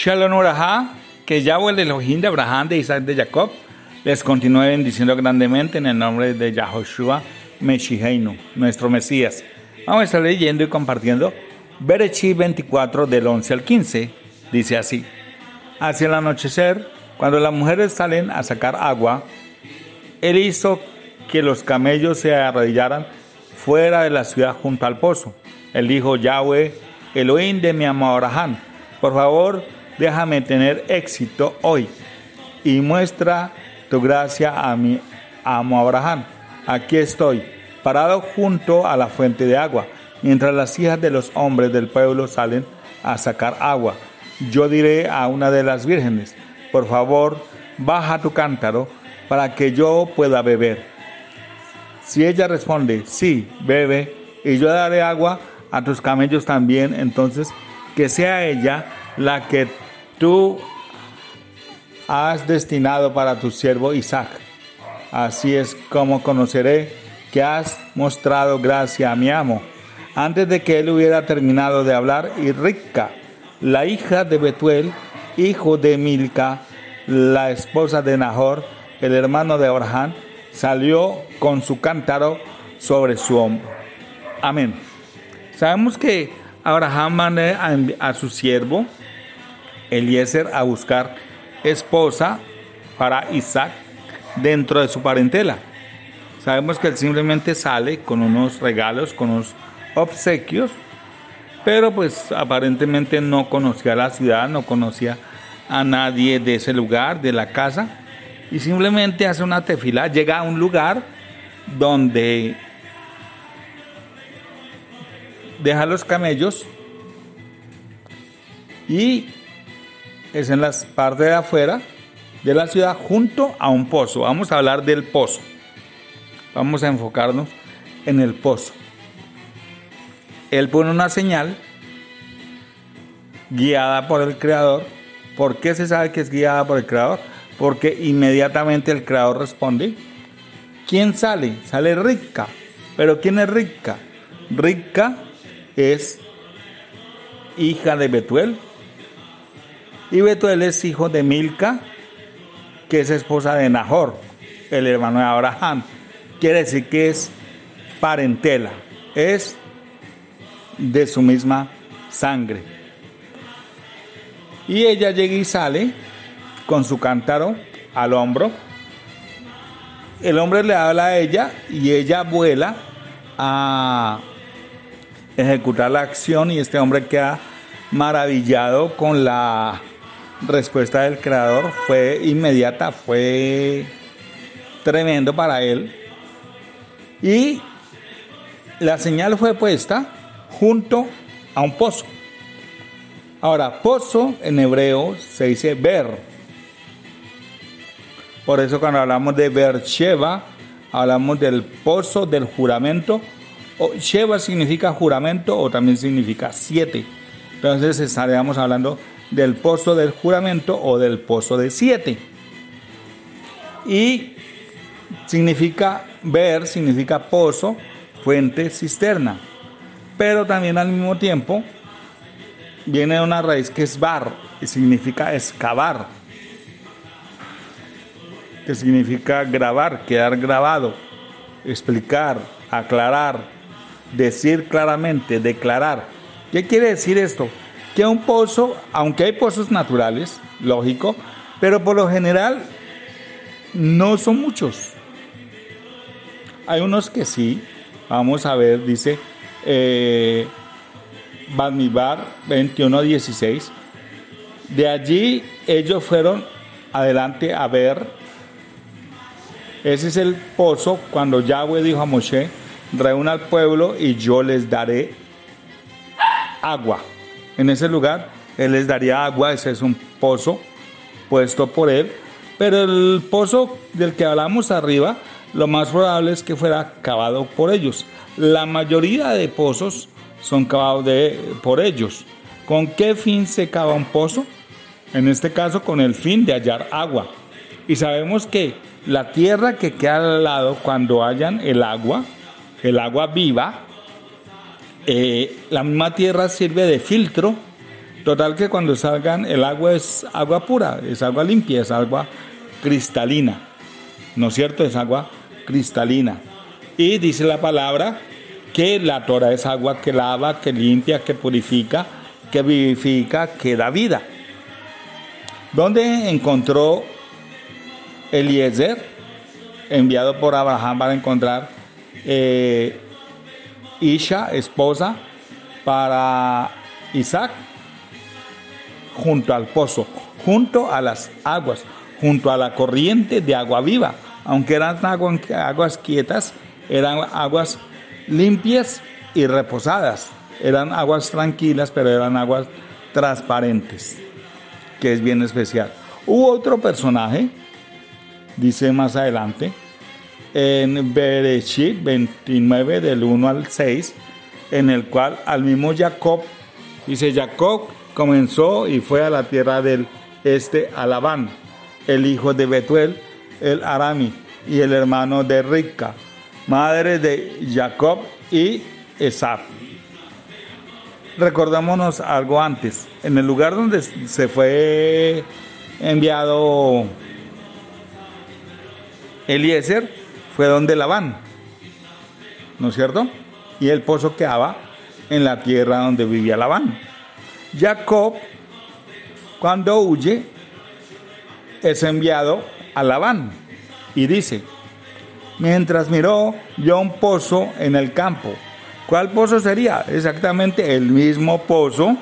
Shalom Uraha, que Yahweh el Elohim de Abraham, de Isaac, de Jacob, les continúe bendiciendo grandemente en el nombre de Yahoshua Meshiheinu, nuestro Mesías. Vamos a estar leyendo y compartiendo Berechí 24 del 11 al 15. Dice así, hacia el anochecer, cuando las mujeres salen a sacar agua, él hizo que los camellos se arrodillaran fuera de la ciudad junto al pozo. Él dijo, Yahweh, Elohim de mi amor Abraham, por favor, déjame tener éxito hoy y muestra tu gracia a mi amo Abraham. Aquí estoy, parado junto a la fuente de agua, mientras las hijas de los hombres del pueblo salen a sacar agua. Yo diré a una de las vírgenes, por favor, baja tu cántaro para que yo pueda beber. Si ella responde, sí, bebe, y yo daré agua a tus camellos también, entonces que sea ella la que tú has destinado para tu siervo Isaac. Así es como conoceré que has mostrado gracia a mi amo. Antes de que él hubiera terminado de hablar, y Rica, la hija de Betuel, hijo de Milca, la esposa de Nahor, el hermano de Abraham, salió con su cántaro sobre su hombro. Amén. Sabemos que Abraham manda a, su siervo Eliezer a buscar esposa para Isaac dentro de su parentela. Sabemos que él simplemente sale con unos regalos, con unos obsequios, pero pues aparentemente no conocía la ciudad, no conocía a nadie de ese lugar, de la casa, y simplemente hace una tefila, llega a un lugar donde deja los camellos y es en las partes de afuera de la ciudad junto a un pozo. Vamos a hablar del pozo. Vamos a enfocarnos en el pozo. Él pone una señal guiada por el creador. ¿Por qué se sabe que es guiada por el creador? Porque inmediatamente el creador responde. ¿Quién sale? Sale rica. ¿Pero quién es rica? Rica es hija de Betuel. Y Betuel es hijo de Milca, que es esposa de Nahor, el hermano de Abraham. Quiere decir que es parentela, es de su misma sangre. Y ella llega y sale con su cántaro al hombro. El hombre le habla a ella y ella vuela a ejecutar la acción y este hombre queda maravillado con la respuesta del creador. Fue inmediata, fue tremendo para él. Y la señal fue puesta junto a un pozo. Ahora, pozo en hebreo se dice ver. Por eso cuando hablamos de Sheva, hablamos del pozo del juramento Sheva significa juramento o también significa siete. Entonces estaríamos hablando del pozo del juramento o del pozo de siete. Y significa ver, significa pozo, fuente, cisterna. Pero también al mismo tiempo viene una raíz que es bar y significa excavar. Que significa grabar, quedar grabado, explicar, aclarar, decir claramente, declarar. ¿Qué quiere decir esto? Que un pozo, aunque hay pozos naturales, lógico, pero por lo general no son muchos. Hay unos que sí, vamos a ver, dice eh, 21.16. De allí ellos fueron adelante a ver. Ese es el pozo cuando Yahweh dijo a Moshe, reúna al pueblo y yo les daré agua. En ese lugar él les daría agua, ese es un pozo puesto por él, pero el pozo del que hablamos arriba, lo más probable es que fuera cavado por ellos. La mayoría de pozos son cavados por ellos. ¿Con qué fin se cava un pozo? En este caso con el fin de hallar agua. Y sabemos que la tierra que queda al lado cuando hallan el agua, el agua viva, eh, la misma tierra sirve de filtro, Total que cuando salgan el agua es agua pura, es agua limpia, es agua cristalina. ¿No es cierto? Es agua cristalina. Y dice la palabra que la Torah es agua que lava, que limpia, que purifica, que vivifica, que da vida. ¿Dónde encontró Eliezer, enviado por Abraham para encontrar eh, Isha, esposa, para Isaac? Junto al pozo, junto a las aguas, junto a la corriente de agua viva. Aunque eran aguas quietas, eran aguas limpias y reposadas. Eran aguas tranquilas, pero eran aguas transparentes, que es bien especial. Hubo otro personaje, dice más adelante, en Bereshit 29 del 1 al 6, en el cual al mismo Jacob, dice Jacob comenzó y fue a la tierra del este a Labán, el hijo de Betuel, el Arami, y el hermano de Rica, madre de Jacob y Esab. Recordémonos algo antes. En el lugar donde se fue enviado Eliezer fue donde Labán, ¿no es cierto? Y el pozo quedaba en la tierra donde vivía Labán. Jacob, cuando huye, es enviado a Labán y dice, mientras miró, vio un pozo en el campo. ¿Cuál pozo sería? Exactamente el mismo pozo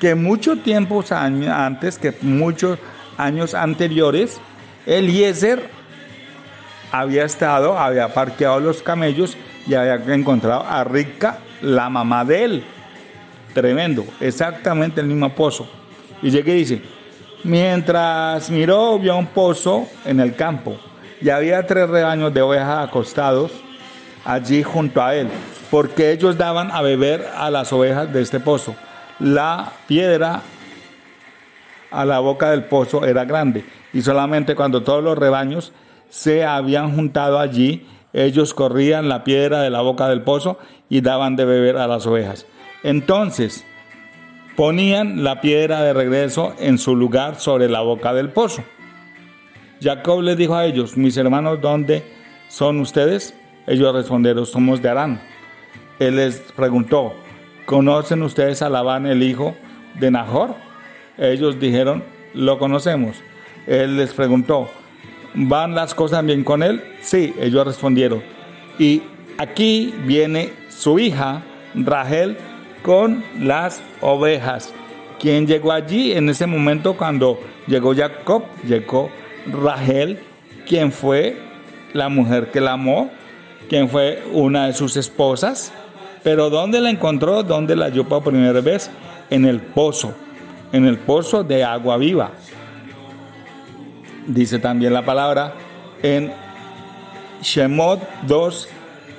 que mucho tiempo antes, que muchos años anteriores, Eliezer había estado, había parqueado los camellos y había encontrado a Rica, la mamá de él. Tremendo, exactamente el mismo pozo. Y llega y dice, mientras miró, vio un pozo en el campo y había tres rebaños de ovejas acostados allí junto a él, porque ellos daban a beber a las ovejas de este pozo. La piedra a la boca del pozo era grande, y solamente cuando todos los rebaños se habían juntado allí, ellos corrían la piedra de la boca del pozo y daban de beber a las ovejas. Entonces ponían la piedra de regreso en su lugar sobre la boca del pozo. Jacob les dijo a ellos, mis hermanos, ¿dónde son ustedes? Ellos respondieron, somos de Arán. Él les preguntó, ¿conocen ustedes a Labán, el hijo de Nahor? Ellos dijeron, lo conocemos. Él les preguntó, ¿van las cosas bien con él? Sí, ellos respondieron. Y aquí viene su hija, Rachel, con las ovejas. ¿Quién llegó allí en ese momento cuando llegó Jacob? Llegó Rachel, quien fue la mujer que la amó, quien fue una de sus esposas. Pero ¿dónde la encontró? ¿Dónde la halló por primera vez? En el pozo, en el pozo de agua viva. Dice también la palabra en Shemot 2,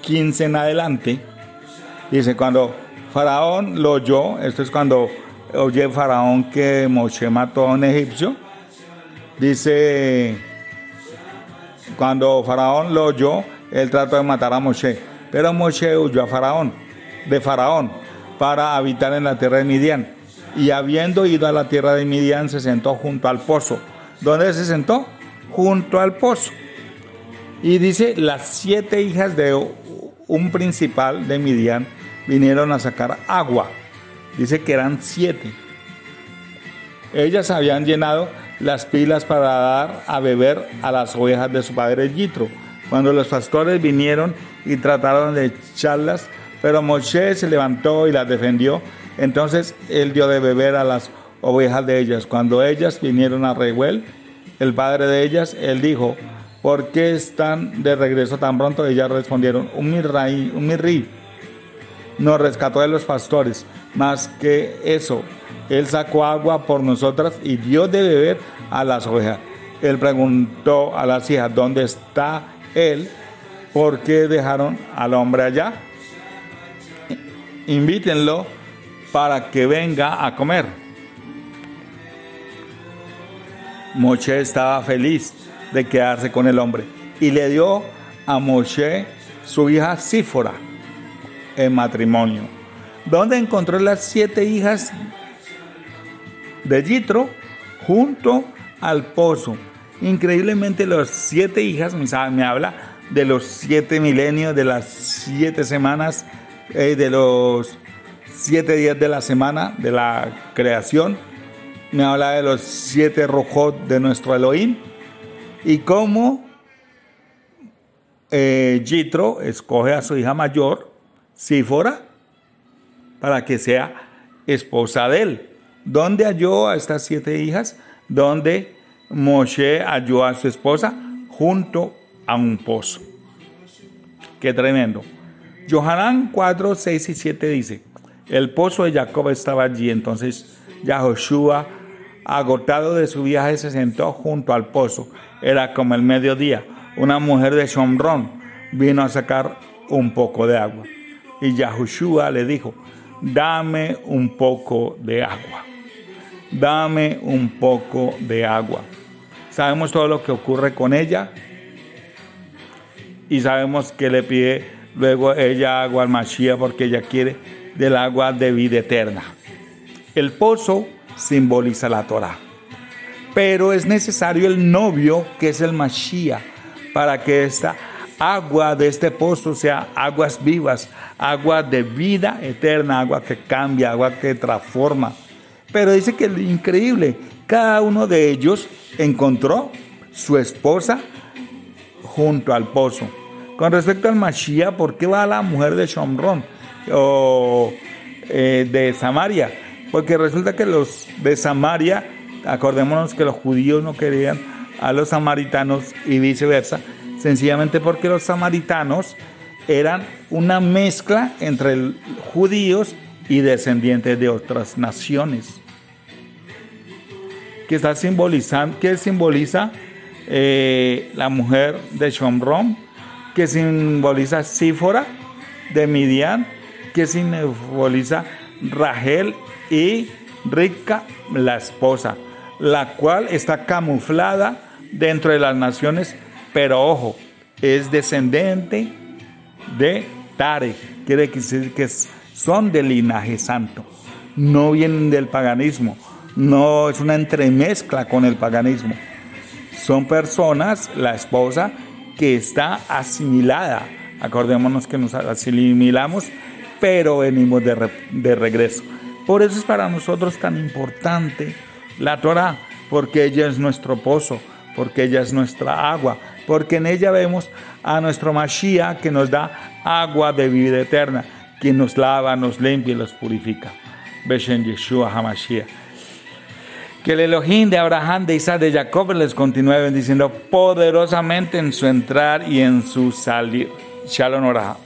15 en adelante. Dice, cuando Faraón lo oyó, esto es cuando oye Faraón que Moshe mató a un egipcio, Dice, cuando Faraón lo oyó, él trató de matar a Moshe, pero Moshe huyó a Faraón, de Faraón, para habitar en la tierra de Midian. Y habiendo ido a la tierra de Midian, se sentó junto al pozo. ¿Dónde se sentó? Junto al pozo. Y dice, las siete hijas de un principal de Midian vinieron a sacar agua. Dice que eran siete. Ellas habían llenado las pilas para dar a beber a las ovejas de su padre Yitro. Cuando los pastores vinieron y trataron de echarlas, pero Moshe se levantó y las defendió. Entonces él dio de beber a las ovejas de ellas. Cuando ellas vinieron a Reuel, el padre de ellas, él dijo, ¿por qué están de regreso tan pronto? Ellas respondieron, un mirri, un mirri nos rescató de los pastores. Más que eso, él sacó agua por nosotras y dio de beber a las ovejas. Él preguntó a las hijas, ¿dónde está él? ¿Por qué dejaron al hombre allá? Invítenlo para que venga a comer. Moshe estaba feliz de quedarse con el hombre y le dio a Moshe su hija Sífora en matrimonio. ¿Dónde encontró las siete hijas de Yitro junto al pozo. Increíblemente los siete hijas, me habla de los siete milenios, de las siete semanas, eh, de los siete días de la semana de la creación. Me habla de los siete rojos de nuestro Elohim y cómo eh, Jitro escoge a su hija mayor, Sífora, para que sea esposa de él. ¿Dónde halló a estas siete hijas? Donde Moshe halló a su esposa junto a un pozo. Qué tremendo. Johanán 4, 6 y 7 dice, el pozo de Jacob estaba allí, entonces Yahoshua, agotado de su viaje, se sentó junto al pozo. Era como el mediodía. Una mujer de Shomrón vino a sacar un poco de agua. Y Yahoshua le dijo, dame un poco de agua. Dame un poco de agua. Sabemos todo lo que ocurre con ella y sabemos que le pide luego ella agua al Mashiach porque ella quiere del agua de vida eterna. El pozo simboliza la Torah, pero es necesario el novio que es el Mashiach para que esta agua de este pozo sea aguas vivas, agua de vida eterna, agua que cambia, agua que transforma. Pero dice que increíble, cada uno de ellos encontró su esposa junto al pozo. Con respecto al Mashiach, ¿por qué va la mujer de Shomron o eh, de Samaria? Porque resulta que los de Samaria, acordémonos que los judíos no querían a los samaritanos y viceversa, sencillamente porque los samaritanos eran una mezcla entre judíos y descendientes de otras naciones. Que está simbolizando, que simboliza eh, la mujer de Shomron, que simboliza Sífora de Midian, que simboliza Rachel y Rica, la esposa, la cual está camuflada dentro de las naciones, pero ojo, es descendente de Tare, quiere decir que son del linaje santo, no vienen del paganismo, no es una entremezcla con el paganismo. Son personas, la esposa, que está asimilada. Acordémonos que nos asimilamos, pero venimos de, de regreso. Por eso es para nosotros tan importante la Torah, porque ella es nuestro pozo, porque ella es nuestra agua, porque en ella vemos a nuestro Mashiach que nos da agua de vida eterna, quien nos lava, nos limpia y los purifica. Beshen Yeshua HaMashiach. Que el Elohim de Abraham, de Isaac, de Jacob les continúe bendiciendo poderosamente en su entrar y en su salir. Shalom Oraha.